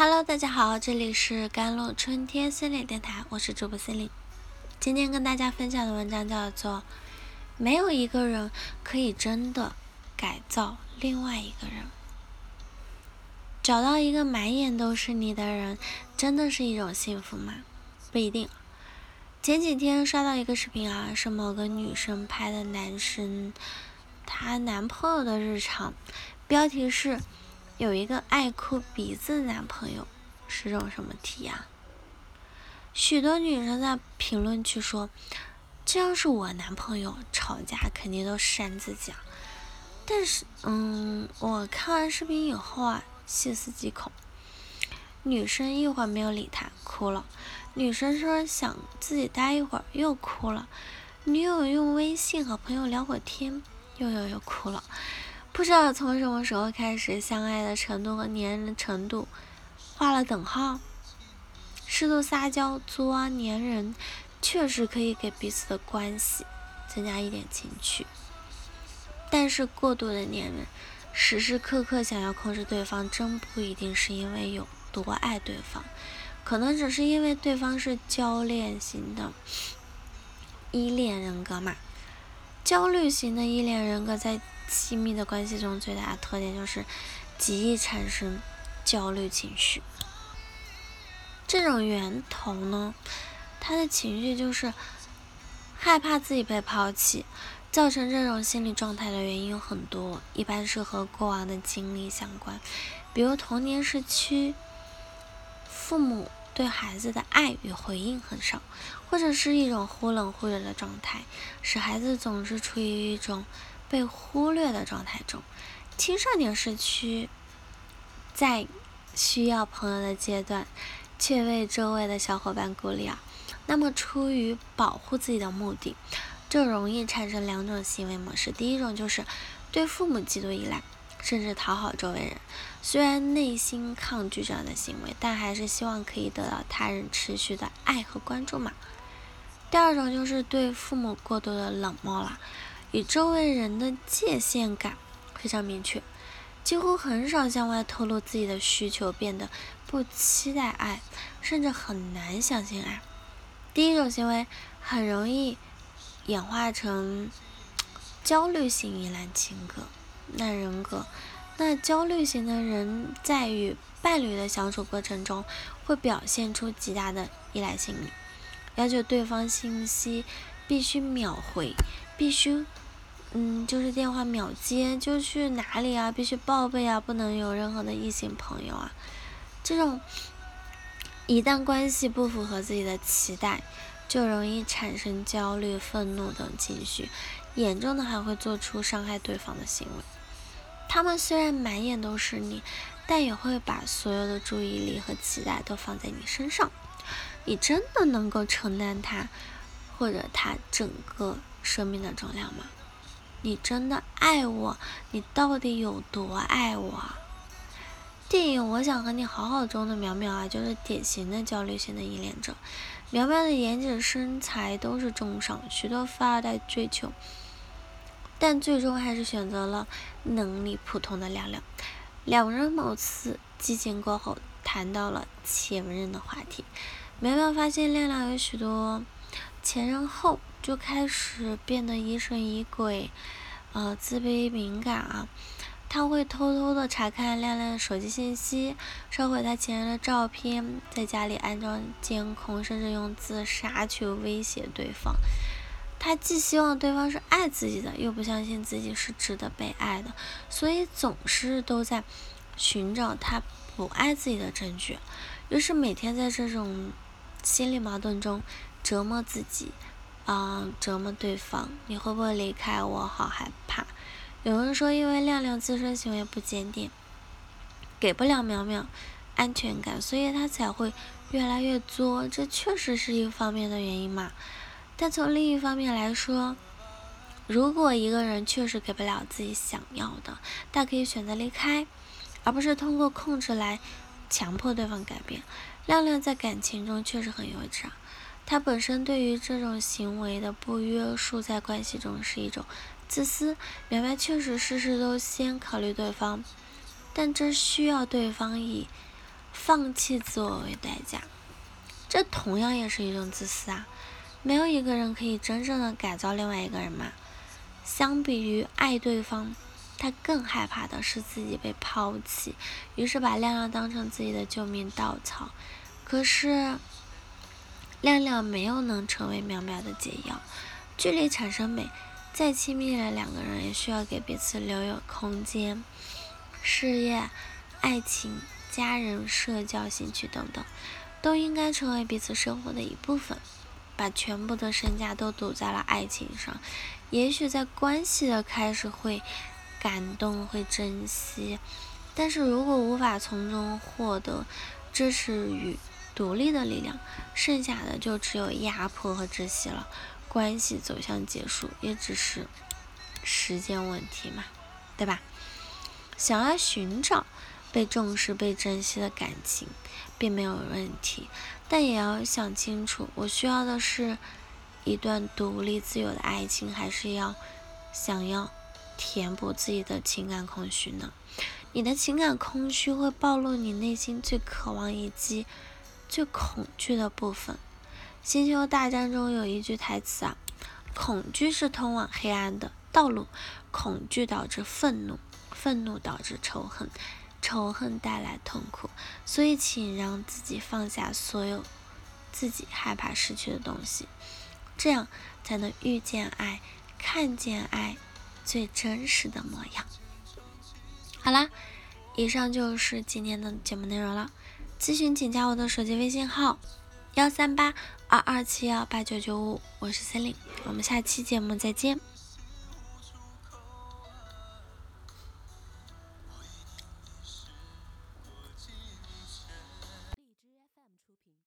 Hello，大家好，这里是甘露春天心理电台，我是主播心灵。今天跟大家分享的文章叫做《没有一个人可以真的改造另外一个人》。找到一个满眼都是你的人，真的是一种幸福吗？不一定。前几天刷到一个视频啊，是某个女生拍的男生她男朋友的日常，标题是。有一个爱哭鼻子的男朋友是种什么体验？许多女生在评论区说：“这要是我男朋友吵架，肯定都扇自己啊。”但是，嗯，我看完视频以后啊，细思极恐。女生一会儿没有理他，哭了；女生说想自己待一会儿，又哭了；女友用微信和朋友聊会天，又又又哭了。不知道从什么时候开始，相爱的程度和粘人的程度画了等号。适度撒娇、作啊、粘人，确实可以给彼此的关系增加一点情趣。但是过度的粘人，时时刻刻想要控制对方，真不一定是因为有多爱对方，可能只是因为对方是焦恋型的依恋人格嘛。焦虑型的依恋人格在亲密的关系中，最大的特点就是极易产生焦虑情绪。这种源头呢，他的情绪就是害怕自己被抛弃。造成这种心理状态的原因有很多，一般是和过往的经历相关，比如童年时期父母对孩子的爱与回应很少，或者是一种忽冷忽热的状态，使孩子总是处于一种。被忽略的状态中，青少年时期在需要朋友的阶段，却为周围的小伙伴孤立啊。那么，出于保护自己的目的，就容易产生两种行为模式。第一种就是对父母极度依赖，甚至讨好周围人。虽然内心抗拒这样的行为，但还是希望可以得到他人持续的爱和关注嘛。第二种就是对父母过度的冷漠了。与周围人的界限感非常明确，几乎很少向外透露自己的需求，变得不期待爱，甚至很难相信爱。第一种行为很容易演化成焦虑型依赖情格，那人格，那焦虑型的人在与伴侣的相处过程中，会表现出极大的依赖心理，要求对方信息必须秒回。必须，嗯，就是电话秒接，就去哪里啊？必须报备啊，不能有任何的异性朋友啊。这种一旦关系不符合自己的期待，就容易产生焦虑、愤怒等情绪，严重的还会做出伤害对方的行为。他们虽然满眼都是你，但也会把所有的注意力和期待都放在你身上。你真的能够承担他，或者他整个？生命的重量吗？你真的爱我？你到底有多爱我？电影《我想和你好好》中的苗苗啊，就是典型的焦虑型的依恋者。苗苗的颜值、身材都是中上，许多富二代追求，但最终还是选择了能力普通的亮亮。两人某次激情过后，谈到了前任的话题。苗苗发现亮亮有许多前任后。就开始变得疑神疑鬼，呃，自卑敏感啊。他会偷偷的查看亮亮的手机信息，烧毁他前任的照片，在家里安装监控，甚至用自杀去威胁对方。他既希望对方是爱自己的，又不相信自己是值得被爱的，所以总是都在寻找他不爱自己的证据。于是每天在这种心理矛盾中折磨自己。啊，折磨对方，你会不会离开我？好害怕。有人说，因为亮亮自身行为不检点，给不了苗苗安全感，所以他才会越来越作。这确实是一方面的原因嘛。但从另一方面来说，如果一个人确实给不了自己想要的，大可以选择离开，而不是通过控制来强迫对方改变。亮亮在感情中确实很幼稚啊。他本身对于这种行为的不约束，在关系中是一种自私。苗苗确实事事都先考虑对方，但这需要对方以放弃自我为代价，这同样也是一种自私啊！没有一个人可以真正的改造另外一个人嘛。相比于爱对方，他更害怕的是自己被抛弃，于是把亮亮当成自己的救命稻草。可是，亮亮没有能成为淼淼的解药。距离产生美，再亲密的两个人也需要给彼此留有空间。事业、爱情、家人、社交、兴趣等等，都应该成为彼此生活的一部分。把全部的身家都赌在了爱情上，也许在关系的开始会感动、会珍惜，但是如果无法从中获得支持与独立的力量，剩下的就只有压迫和窒息了。关系走向结束，也只是时间问题嘛，对吧？想要寻找被重视、被珍惜的感情，并没有问题，但也要想清楚，我需要的是一段独立自由的爱情，还是要想要填补自己的情感空虚呢？你的情感空虚会暴露你内心最渴望以及最恐惧的部分。星球大战中有一句台词啊：“恐惧是通往黑暗的道路，恐惧导致愤怒，愤怒导致仇恨，仇恨带来痛苦。所以，请让自己放下所有自己害怕失去的东西，这样才能遇见爱，看见爱最真实的模样。”好啦，以上就是今天的节目内容了。咨询请加我的手机微信号：幺三八。二二七幺八九九五，我是森林，我们下期节目再见。